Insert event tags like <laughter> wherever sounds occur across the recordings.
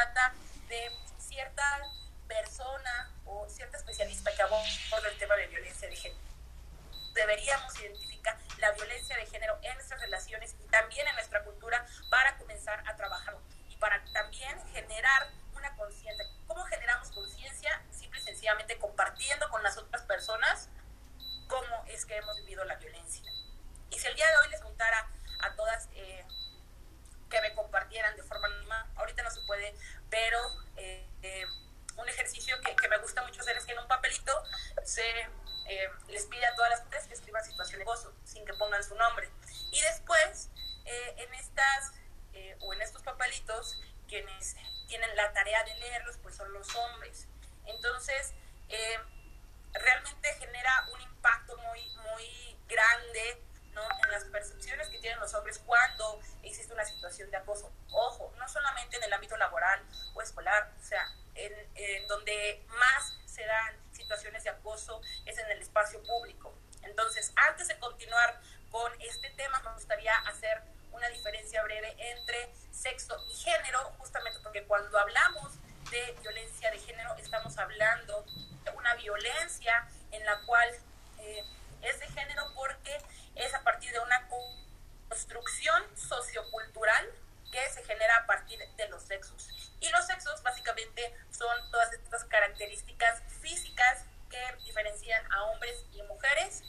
trata de cierta persona o cierta especialista que aborda el tema de violencia de género. Deberíamos identificar la violencia de género en nuestras relaciones y también en nuestra cultura para comenzar a trabajar y para también generar una conciencia. ¿Cómo generamos conciencia? Simple y sencillamente compartiendo con las otras personas cómo es que hemos vivido la violencia. Y si el día de hoy les contara a todas eh, que me compartieran de forma anónima, ahorita no se puede, pero eh, eh, un ejercicio que, que, me gusta mucho hacer es que en un papelito se les pide a todas las mujeres que escriban situaciones de gozo sin que pongan su nombre. Y después, en estas o en estos papelitos, quienes tienen la tarea de leerlos, pues son los hombres. Entonces, realmente genera un impacto muy, muy grande ¿no? en las existe una situación de acoso. Ojo, no solamente en el ámbito laboral o escolar, o sea, en, en donde más se dan situaciones de acoso es en el espacio público. Entonces, antes de continuar con este tema, me gustaría hacer una diferencia breve entre sexo y género, justamente porque cuando hablamos de violencia de género estamos hablando de una violencia en la cual eh, es de género porque es a partir de una construcción sociocultural que se genera a partir de los sexos. Y los sexos básicamente son todas estas características físicas que diferencian a hombres y mujeres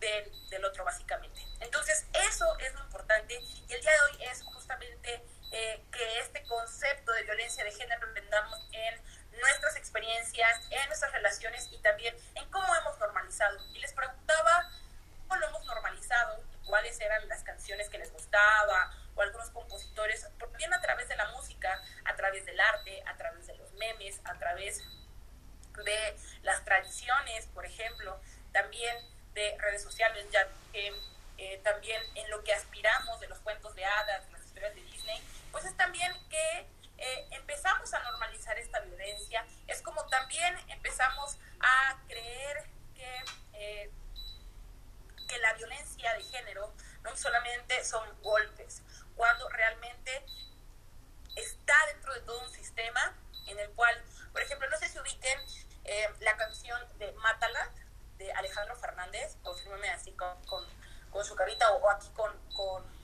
del, del otro básicamente. Entonces eso es lo importante y el día de hoy es justamente eh, que este concepto de violencia de género lo entendamos en nuestras experiencias, en nuestras relaciones y también en cómo hemos normalizado. Y les preguntaba cómo lo hemos normalizado, cuáles eran las canciones que les gustaba o algunos compositores, bien a través de la música, a través del arte, a través de los memes, a través de las tradiciones, por ejemplo, también de redes sociales, ya que eh, también en lo que aspiramos de los cuentos de hadas, de las historias de Disney, pues es también que eh, empezamos a normalizar esta violencia, es como también empezamos a creer que, eh, que la violencia de género no solamente son golpes, cuando realmente está dentro de todo un sistema en el cual, por ejemplo, no sé si ubiquen eh, la canción de Mátala de Alejandro Fernández, confírmeme así con, con, con, su carita o, o aquí con,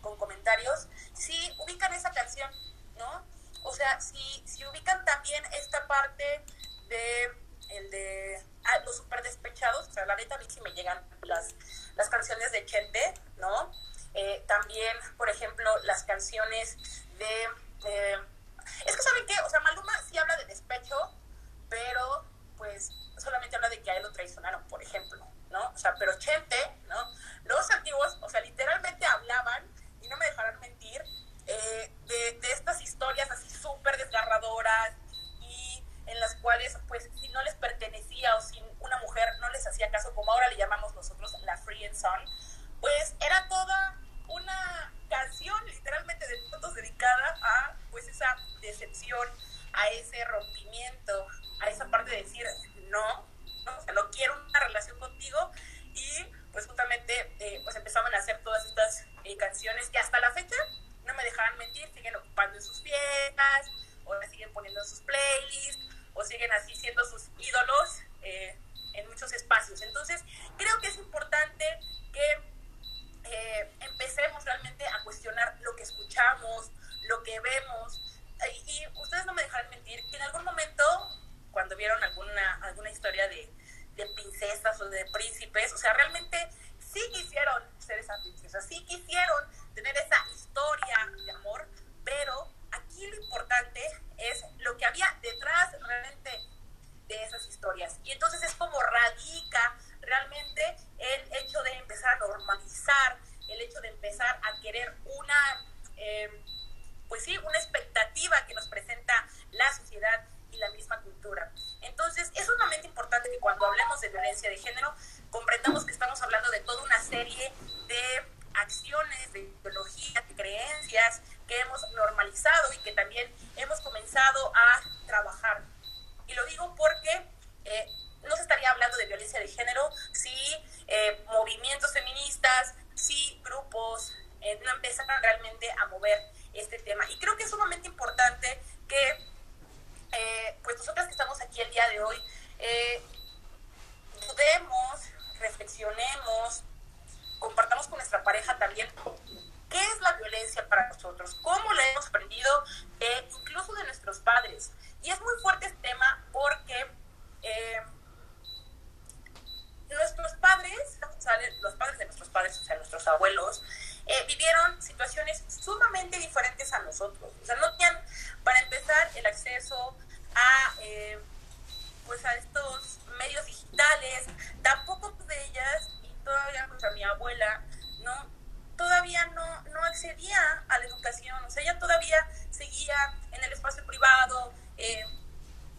con comentarios, si ubican esa canción, ¿no? O sea, si, si ubican también esta parte de el de ah, los super despechados, o sea, la neta a mí sí me llegan las, las canciones de Chente, ¿no? Eh, también, por ejemplo, las canciones de... Eh, es que, ¿saben qué? O sea, Maluma sí habla de despecho, pero pues solamente habla de que a él lo traicionaron, por ejemplo, ¿no? O sea, pero Chente, ¿no? Los antiguos, o sea, literalmente hablaban, y no me dejarán mentir, eh, de, de, estas historias así súper desgarradoras en las cuales, pues, si no les pertenecía o si una mujer no les hacía caso, como ahora le llamamos nosotros la Free and Son, pues era toda una canción literalmente de fotos dedicada a, pues, esa decepción, a ese rompimiento, a esa parte de decir, no, no, o sea, no quiero una relación contigo. Y pues justamente eh, pues empezaban a hacer todas estas eh, canciones que hasta la fecha no me dejarán mentir, siguen ocupando en sus fiestas, o la siguen poniendo en sus playlists, o siguen así de género el acceso a, eh, pues a estos medios digitales, tampoco de ellas, y todavía, pues mi abuela, ¿no? todavía no, no accedía a la educación, o sea, ella todavía seguía en el espacio privado, eh,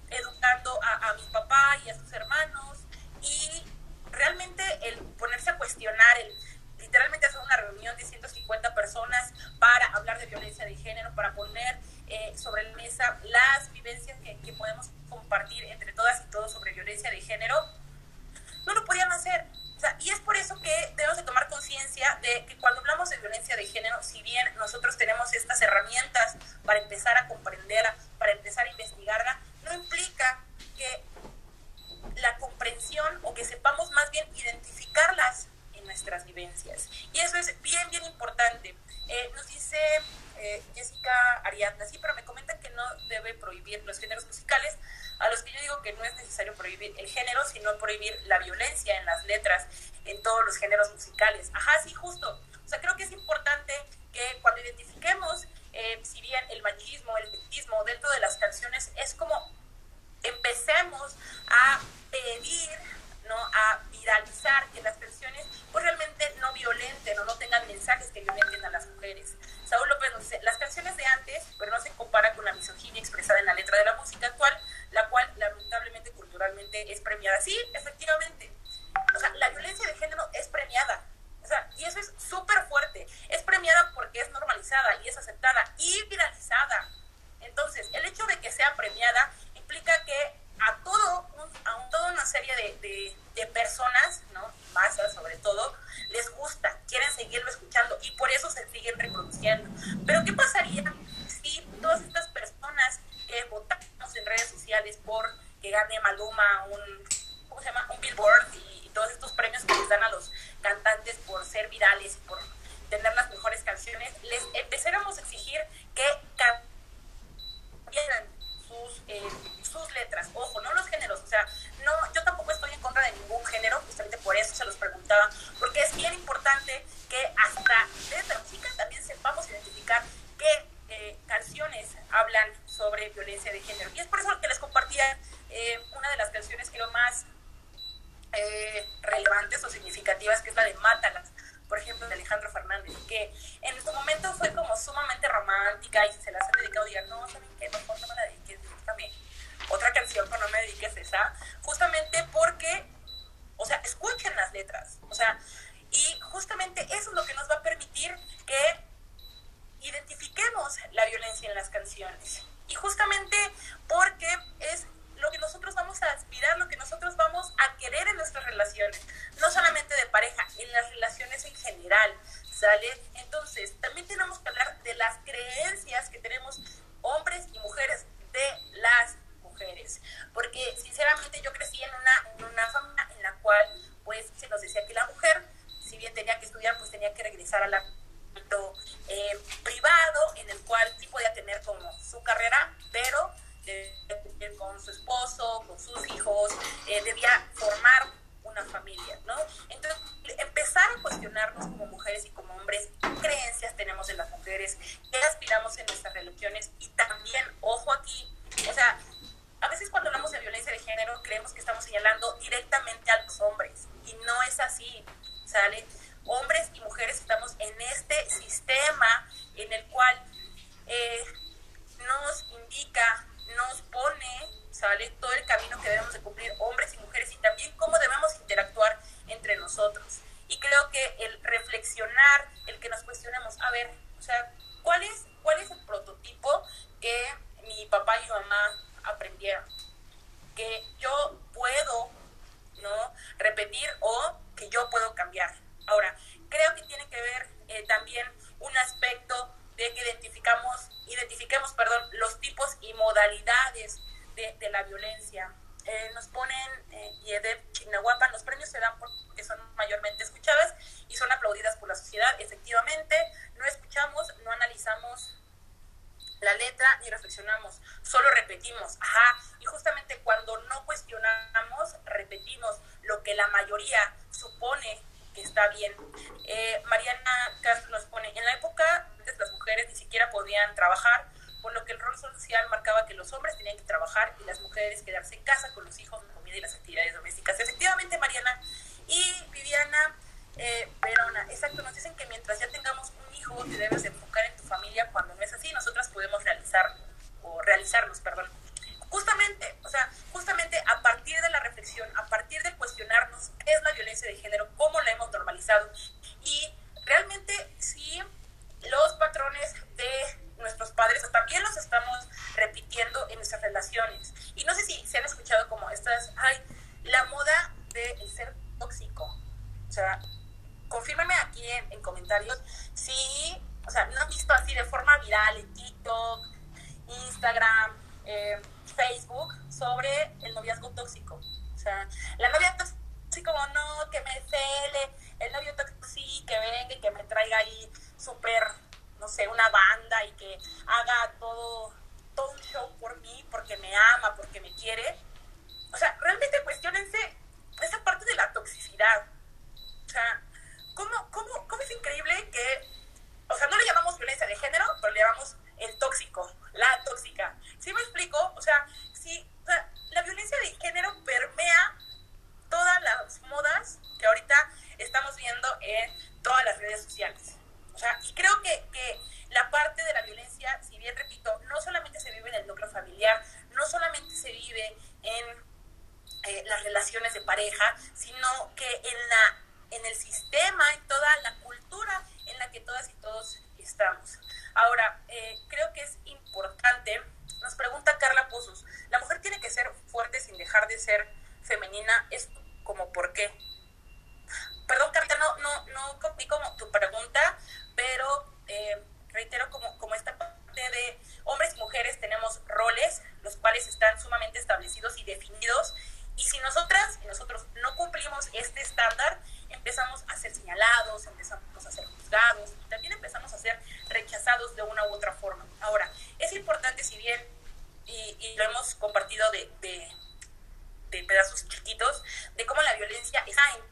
educando a, a mi papá y a sus hermanos, y realmente el ponerse a cuestionar, el literalmente hacer una reunión de 150 personas para hablar de violencia de género, para poner eh, sobre la mesa las vivencias que, podemos compartir entre todas y todos sobre violencia de género, no lo podían hacer. Y es por eso que debemos de tomar conciencia de que cuando hablamos de violencia de género, si bien nosotros tenemos estas herramientas para empezar a comprenderla, para empezar a investigarla, no implica que la comprensión o que sepamos más bien identificarlas en nuestras vivencias. Y eso es bien, bien importante el género, sino prohibir la violencia en las letras. mujeres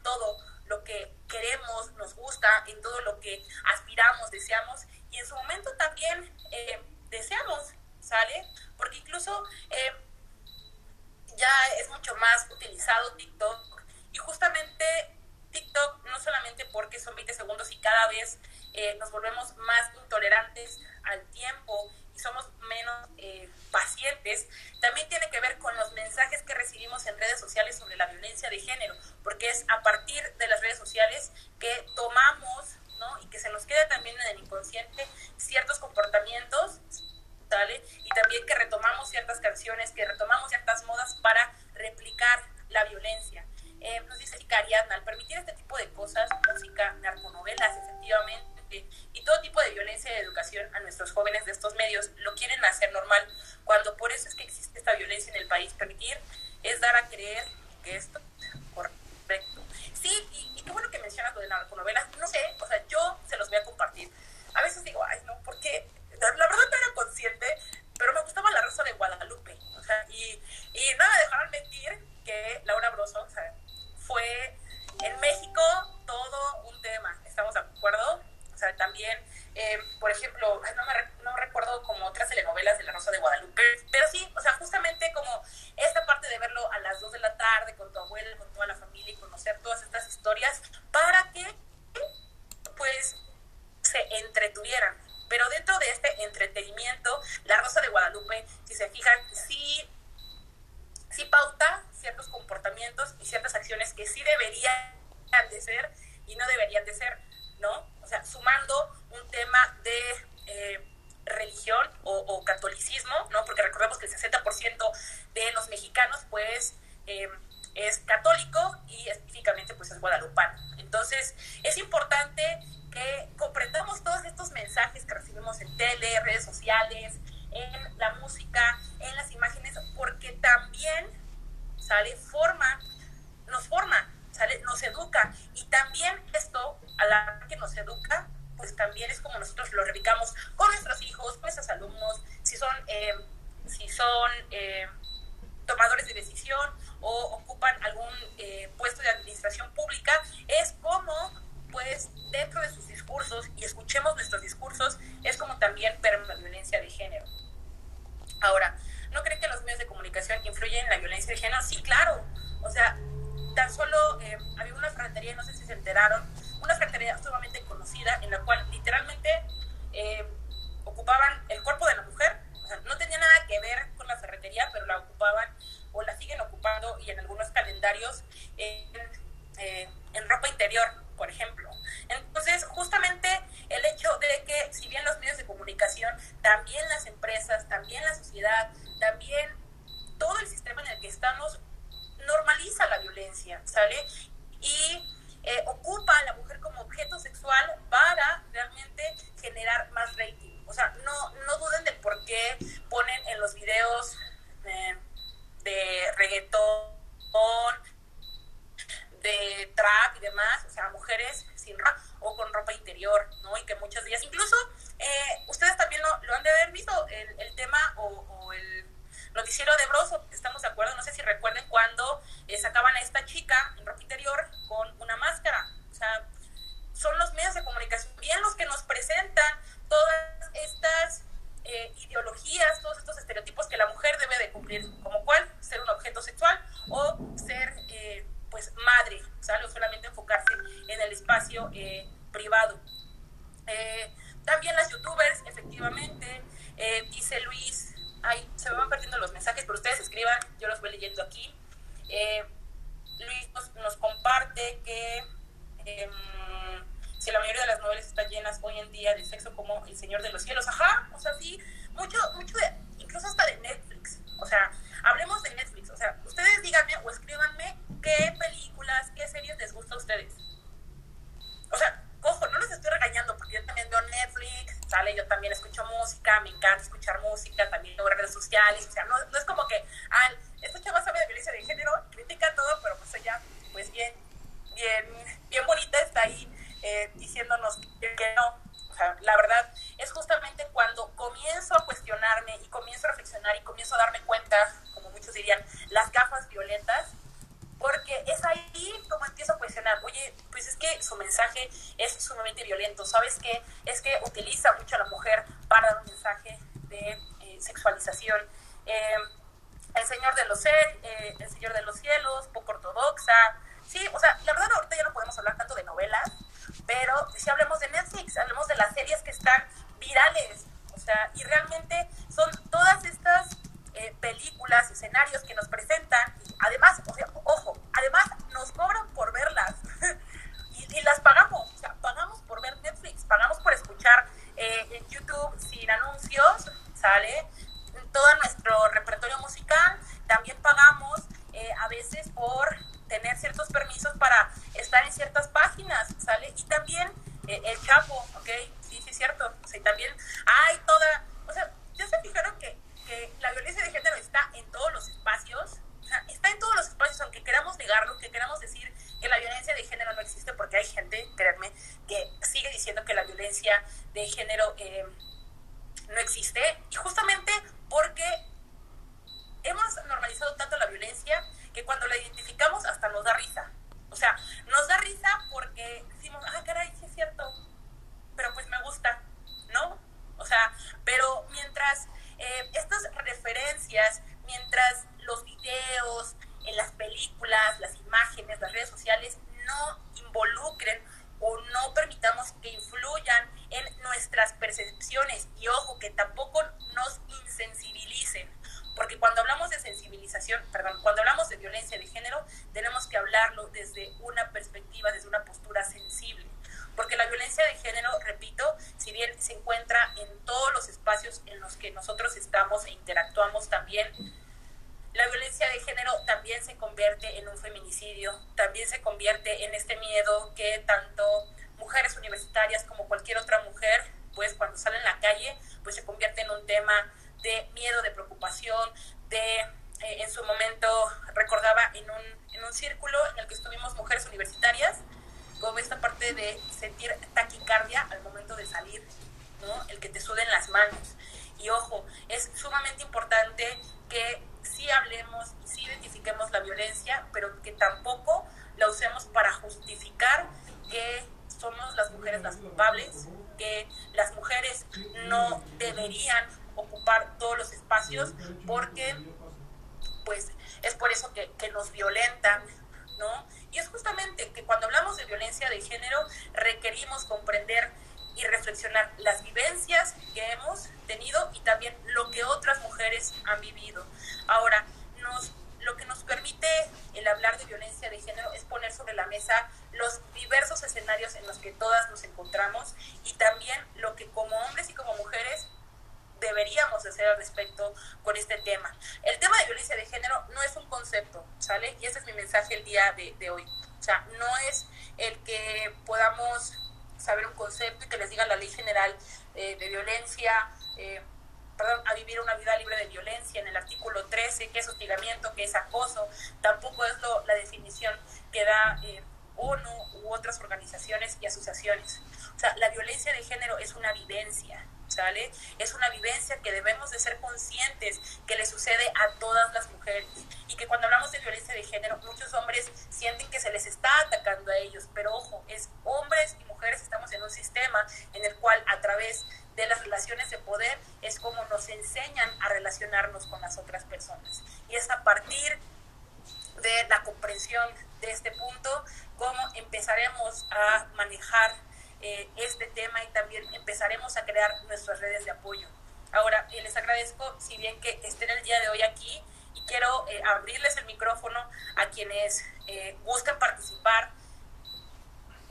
todo lo que queremos, nos gusta, en todo lo que aspiramos, deseamos, y en su momento también eh, deseamos, ¿sale? Porque incluso eh, ya es mucho más utilizado TikTok y justamente TikTok no solamente porque son 20 segundos y cada vez eh, nos volvemos más intolerantes al tiempo somos menos eh, pacientes, también tiene que ver con los mensajes que recibimos en redes sociales sobre la violencia de género, porque es a partir de las redes sociales que tomamos ¿no? y que se nos queda también en el inconsciente ciertos comportamientos y también que retomamos ciertas canciones, que retomamos ciertas modas para replicar la violencia. Eh, nos dice Ariadna, al permitir este tipo de cosas, música, narconovelas, efectivamente, y todo tipo de violencia de educación a nuestros jóvenes de estos medios, lo quieren hacer normal, cuando por eso es que existe esta violencia en el país. Permitir es dar a creer que esto es correcto. Sí, y, y qué bueno que mencionas lo de narconovelas, no sé, o sea, yo se los voy a compartir. A veces digo, ay, no, ¿por qué? la verdad eh, religión o, catolicismo, ¿no? Porque recordemos que el 60% de los mexicanos, pues, eh, es católico y específicamente, pues, es guadalupano. Entonces, es importante que comprendamos todos estos mensajes que recibimos en tele, redes sociales, en la música, en las imágenes, porque también sale forma, nos forma, sale, nos educa y también esto a la que nos educa, pues también es como nosotros lo replicamos con nuestros hijos, con nuestros alumnos, si son, eh, si son eh, tomadores de decisión o ocupan algún eh, puesto de administración pública, es como pues dentro de sus discursos y escuchemos nuestros discursos, es como también violencia de género. Ahora, ¿no creen que los medios de comunicación influyen en la violencia de género? Sí, claro. O sea, tan solo eh, había una ferretería, no sé si se enteraron, una ferretería sumamente en la cual literalmente eh, ocupaban el cuerpo de la mujer, o sea, no tenía nada que ver con la ferretería, pero la ocupaban o la siguen ocupando y en algunos calendarios en, eh, en ropa interior, por ejemplo. Entonces, justamente el hecho de que si bien los medios de comunicación, también las empresas, también la sociedad, también todo el sistema en el que estamos normaliza la violencia, ¿sale? Y eh, ocupa a la mujer como objeto sexual para realmente generar más rating. O sea, no, no duden de por qué ponen en los videos eh, de reggaetón, de trap y demás, o sea, mujeres sin ropa o con ropa interior, ¿no? Y que muchos días, incluso eh, ustedes también lo, lo, han de haber visto, el, el tema o, o el noticiero de Broso, estamos de acuerdo, no sé si recuerden cuando eh, sacaban a esta chica en ropa interior con una máscara. O sea, son los medios de comunicación bien los que nos presentan todas estas eh, ideologías, todos estos estereotipos que la mujer debe de cumplir, como cuál, ser un objeto sexual o ser eh, pues madre, ¿sale? o solamente enfocarse en el espacio eh, privado. Eh, también las youtubers, efectivamente, eh, dice Luis, ay, se me van perdiendo los mensajes, pero ustedes escriban, yo los voy leyendo aquí. Eh, Luis nos, nos, comparte que eh, si la mayoría de las novelas están llenas hoy en día de sexo como El Señor de los Cielos, ajá, o sea, sí, mucho, mucho de, incluso hasta de Netflix, o sea, hablemos de Netflix, o sea, ustedes díganme o escríbanme qué películas, qué series les gusta a ustedes. O sea, ojo, no los estoy regañando porque yo también veo Netflix, sale, yo también escucho música, me encanta escuchar música, también veo redes sociales, o sea, no, no es como que, ah, esta chava sabe de violencia de género, critica todo, pero pues ella, pues bien, bien, bien bonita está ahí eh, diciéndonos que no. O sea, la verdad es justamente cuando comienzo a cuestionarme y comienzo a reflexionar y comienzo a darme cuenta, como muchos dirían, las gafas violentas, porque es ahí como empiezo a cuestionar, oye, pues es que su mensaje es sumamente violento, ¿sabes qué? Es que utiliza mucho a la mujer para dar un mensaje de eh, sexualización. Eh, el Señor de los eh, El Señor de los Cielos, poco ortodoxa. Sí, o sea, la verdad ahorita ya no podemos hablar tanto de novelas, pero si hablemos de Netflix, hablemos de las series que están virales, o sea, y realmente son todas estas eh, películas, escenarios que nos presentan, y además, o sea, ojo, además nos cobran por verlas <laughs> y, y, las pagamos, o sea, pagamos por ver Netflix, pagamos por escuchar eh, en YouTube sin anuncios, ¿sale? Todo nuestro repertorio musical, también pagamos eh, a veces por tener ciertos permisos para estar en ciertas páginas, ¿sale? Y también eh, el Chapo, ¿ok? Sí, sí, es cierto. O sea, también hay toda, o sea, ya se fijaron que, que la violencia de género está en todos los espacios, o sea, está en todos los espacios, aunque queramos negarlo, que queramos decir que la violencia de género no existe, porque hay gente, créanme, que sigue diciendo que la violencia de género eh, no existe, y justamente porque hemos normalizado tanto la violencia que cuando la identificamos hasta nos da risa. O sea, nos da risa porque decimos, ah, caray, sí es cierto, pero pues me gusta, ¿no? O sea, pero mientras eh, estas referencias, mientras los videos, en las películas, las imágenes, las redes sociales no involucren o no permitamos que influyan en nuestras percepciones y ojo que tampoco nos insensibilicen porque cuando hablamos de sensibilización, perdón, cuando hablamos de violencia de género, tenemos que hablarlo desde una perspectiva, desde una postura sensible. Porque la violencia de género, repito, si bien se encuentra en todos los espacios en los que nosotros estamos e interactuamos también, la violencia de género también se convierte en un feminicidio, también se convierte en este miedo que tanto mujeres universitarias como cualquier otra mujer, pues cuando sale en la calle, pues se convierte en un tema de miedo, de preocupación, de eh, en su momento recordaba en un, en un círculo en el que estuvimos mujeres universitarias, como esta parte de sentir taquicardia al momento de salir, ¿no? El que te suden las manos. Y ojo, es sumamente importante que sí hablemos y sí identifiquemos la violencia, pero que tampoco la usemos para justificar que somos las mujeres las culpables, que las mujeres no deberían ocupar todos los espacios porque pues es por eso que, que nos violentan, ¿no? Y es justamente que cuando hablamos de violencia de género requerimos comprender y reflexionar las vivencias que hemos tenido y también lo que otras mujeres han vivido. Ahora, nos, lo que nos permite el hablar de violencia de género es poner sobre la mesa los diversos escenarios en los que todas nos encontramos y también lo que como hombres y como mujeres deberíamos hacer al respecto con este tema. El tema de violencia de género no es un concepto, ¿sale? Y ese es mi mensaje el día de, hoy. O sea, no es el que podamos saber un concepto y que les diga la ley general eh, de violencia, eh, perdón, a vivir una vida libre de violencia en el artículo 13, que es hostigamiento, que es acoso, tampoco es lo, la definición que da eh, ONU u otras organizaciones y asociaciones. O sea, la violencia de género es una vivencia, ¿sale? Es una vivencia que debemos de ser conscientes que le sucede a todas las mujeres y que cuando hablamos de violencia de género muchos hombres sienten que se les está atacando a ellos, pero ojo, es hombres y mujeres estamos en un sistema en el cual a través de las relaciones de poder es como nos enseñan a relacionarnos con las otras personas y es a partir de la comprensión de este punto cómo empezaremos a manejar eh, este tema y también empezaremos a crear nuestras redes de apoyo. Ahora, eh, les agradezco, si bien que estén el día de hoy aquí, y quiero eh, abrirles el micrófono a quienes buscan participar.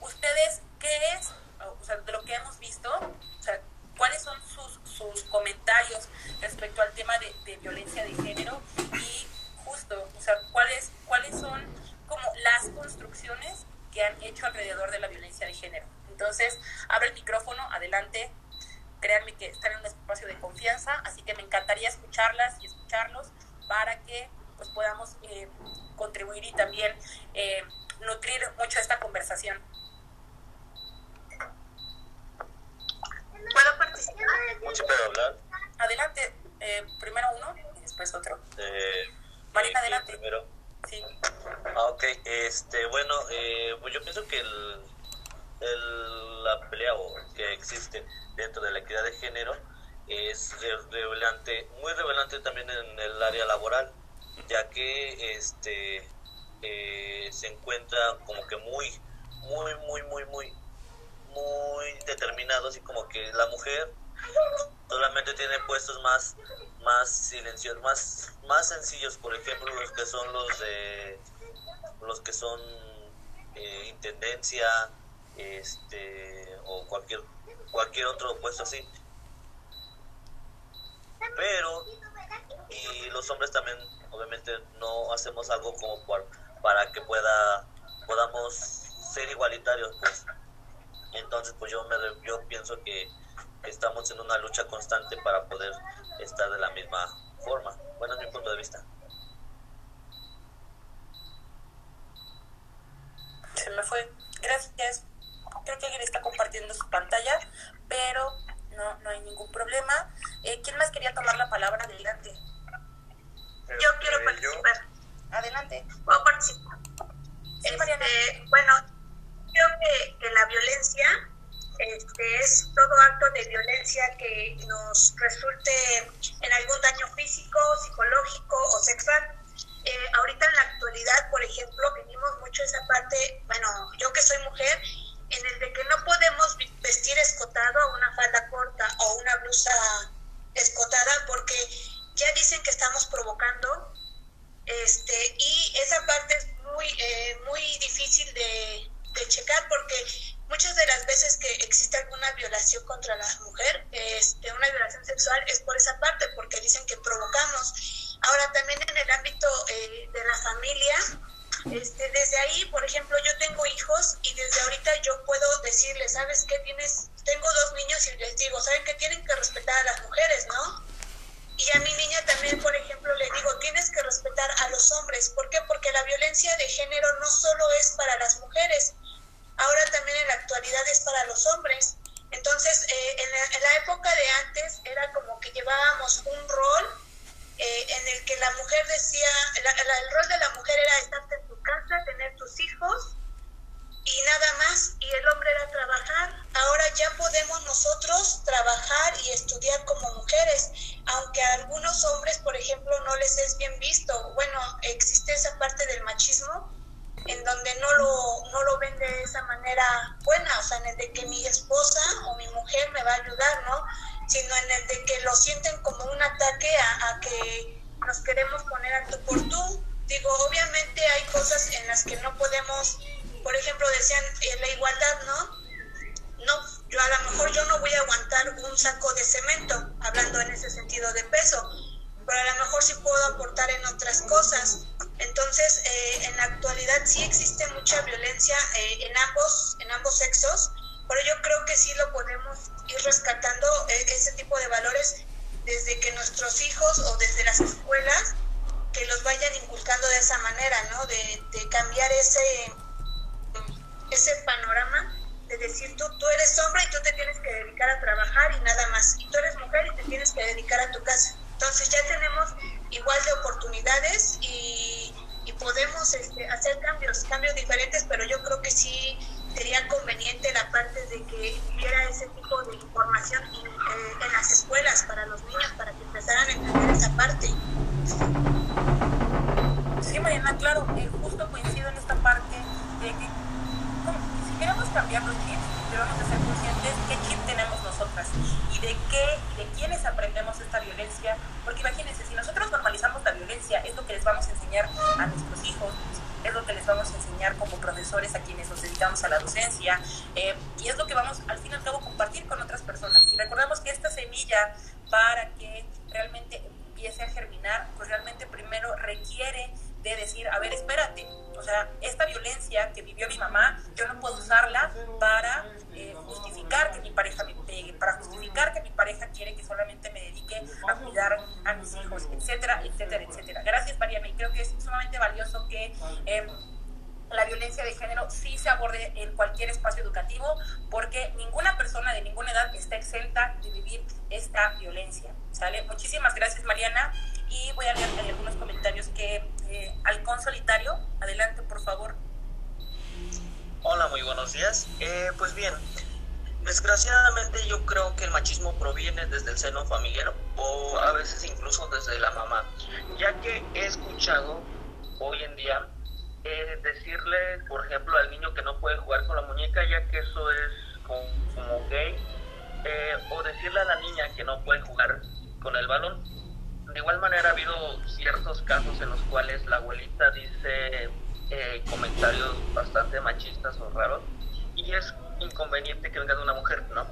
¿Ustedes qué es, o sea, de lo que hemos visto, o sea, cuáles son sus, sus comentarios respecto al tema de, violencia de género y justo, o sea, cuáles, cuáles son como las construcciones que han hecho alrededor de la violencia de género? Entonces, abro el micrófono, adelante. Créanme que están en un espacio de confianza, así que me encantaría escucharlas y escucharlos para que pues, podamos eh, contribuir y también eh, nutrir mucho esta conversación. ¿Puedo participar? ¿Mucho puedo hablar? Adelante, eh, primero uno y después otro. Eh, Marina, adelante. Primero. Sí. Ah, ok, este, bueno, pues yo pienso que el, la pelea que existe dentro de la equidad de género es revelante, muy revelante también en el área laboral, ya que este eh, se encuentra como que muy, muy, muy, muy, muy, muy determinado, así como que la mujer solamente tiene puestos más, más silenciosos, más, más sencillos, por ejemplo, los que son los de los que son eh, intendencia, este o cualquier cualquier otro puesto así. Pero y los hombres también obviamente no hacemos algo como para que pueda podamos ser igualitarios pues entonces pues yo me yo pienso que estamos en una lucha constante para poder estar de la misma forma bueno es mi punto de vista se me fue gracias creo que alguien está compartiendo su pantalla, pero no, no hay ningún problema. Eh, ¿Quién más quería tomar la palabra? Adelante. Yo quiero eh, participar. Adelante. ¿Puedo participar? Este, bueno, creo que, que la violencia este, es todo acto de violencia que nos resulte en algún daño físico, psicológico o sexual. Eh, ahorita en la actualidad, por ejemplo, vivimos mucho esa parte, bueno, yo que soy mujer, en el de que no podemos vestir escotado una falda corta o una blusa escotada porque ya dicen que estamos provocando este y esa parte es muy eh, muy difícil de, de, checar porque muchas de las veces que existe alguna violación contra la mujer este, una violación sexual es por esa parte porque dicen que provocamos ahora también en el ámbito eh, de la familia este, desde ahí, por ejemplo, yo tengo hijos y desde ahorita yo puedo decirles, ¿sabes qué tienes? Tengo dos niños y les digo, ¿saben que tienen que respetar a las mujeres, no? Y a mi niña también, por ejemplo, le digo, tienes que respetar a los hombres. ¿Por qué? Porque la violencia de género no solo es para las mujeres, ahora también en la actualidad es para los hombres. Entonces, eh, en, la, época de antes era como que llevábamos un rol eh, en el que la mujer decía, el rol de la mujer era estar en tu casa, tener tus hijos y nada más, y el hombre era trabajar. Ahora ya podemos nosotros trabajar y estudiar como mujeres, aunque a algunos hombres, por ejemplo, no les es bien visto. Bueno, existe esa parte del machismo en donde no lo, no lo ven de esa manera buena, o sea, en el de que mi esposa o mi mujer me va a ayudar, ¿no? Sino en el de que lo sienten como un ataque a, que nos queremos poner a tú por tú. Digo, obviamente hay cosas en las que no podemos, por ejemplo, decían eh, la igualdad, ¿no? No, yo a lo mejor yo no voy a aguantar un saco de cemento, hablando en ese sentido de peso, pero a lo mejor sí puedo aportar en otras cosas. Entonces, eh, en la actualidad sí existe mucha violencia eh, en, ambos, en ambos sexos, pero yo creo que sí lo podemos ir rescatando eh, ese tipo de valores desde que nuestros hijos o desde las escuelas que los vayan inculcando de esa manera, ¿no? De, de cambiar ese, ese panorama de decir tú, tú eres hombre y tú te tienes que dedicar a trabajar y nada más, y tú eres mujer y te tienes que dedicar a tu casa. Entonces ya tenemos igual de oportunidades y, podemos este, hacer cambios, cambios diferentes, pero yo creo que sí sería conveniente la parte de que hubiera ese tipo de información eh, en las escuelas para los niños, para que empezaran a entender esa parte. Profesores a quienes nos dedicamos a la docencia eh, y es lo que vamos al fin y al cabo compartir con otras personas. Y recordemos que esta semilla para que realmente empiece a germinar, pues realmente primero requiere de decir, a ver, espérate, o sea, esta violencia que vivió mi mamá, yo no puedo usarla para eh, justificar que mi pareja me pegue, para justificar que mi pareja quiere que solamente me dedique a cuidar a mis hijos, etcétera, etcétera, etcétera. Gracias, Mariana, y creo que es sumamente valioso que... Eh, la violencia de género sí se aborde en cualquier espacio educativo porque ninguna persona de ninguna edad está exenta de vivir esta violencia. ¿sale? Muchísimas gracias Mariana y voy a leer algunos comentarios que eh, Solitario, adelante por favor. Hola, muy buenos días. Eh, pues bien, desgraciadamente yo creo que el machismo proviene desde el seno familiar o a veces incluso desde la mamá, ya que he escuchado hoy en día eh, decirle, por ejemplo, al niño que no puede jugar con la muñeca, ya que eso es como, gay, eh, o decirle a la niña que no puede jugar con el balón. De igual manera ha habido ciertos casos en los cuales la abuelita dice eh, comentarios bastante machistas o raros y es inconveniente que venga de una mujer, ¿no?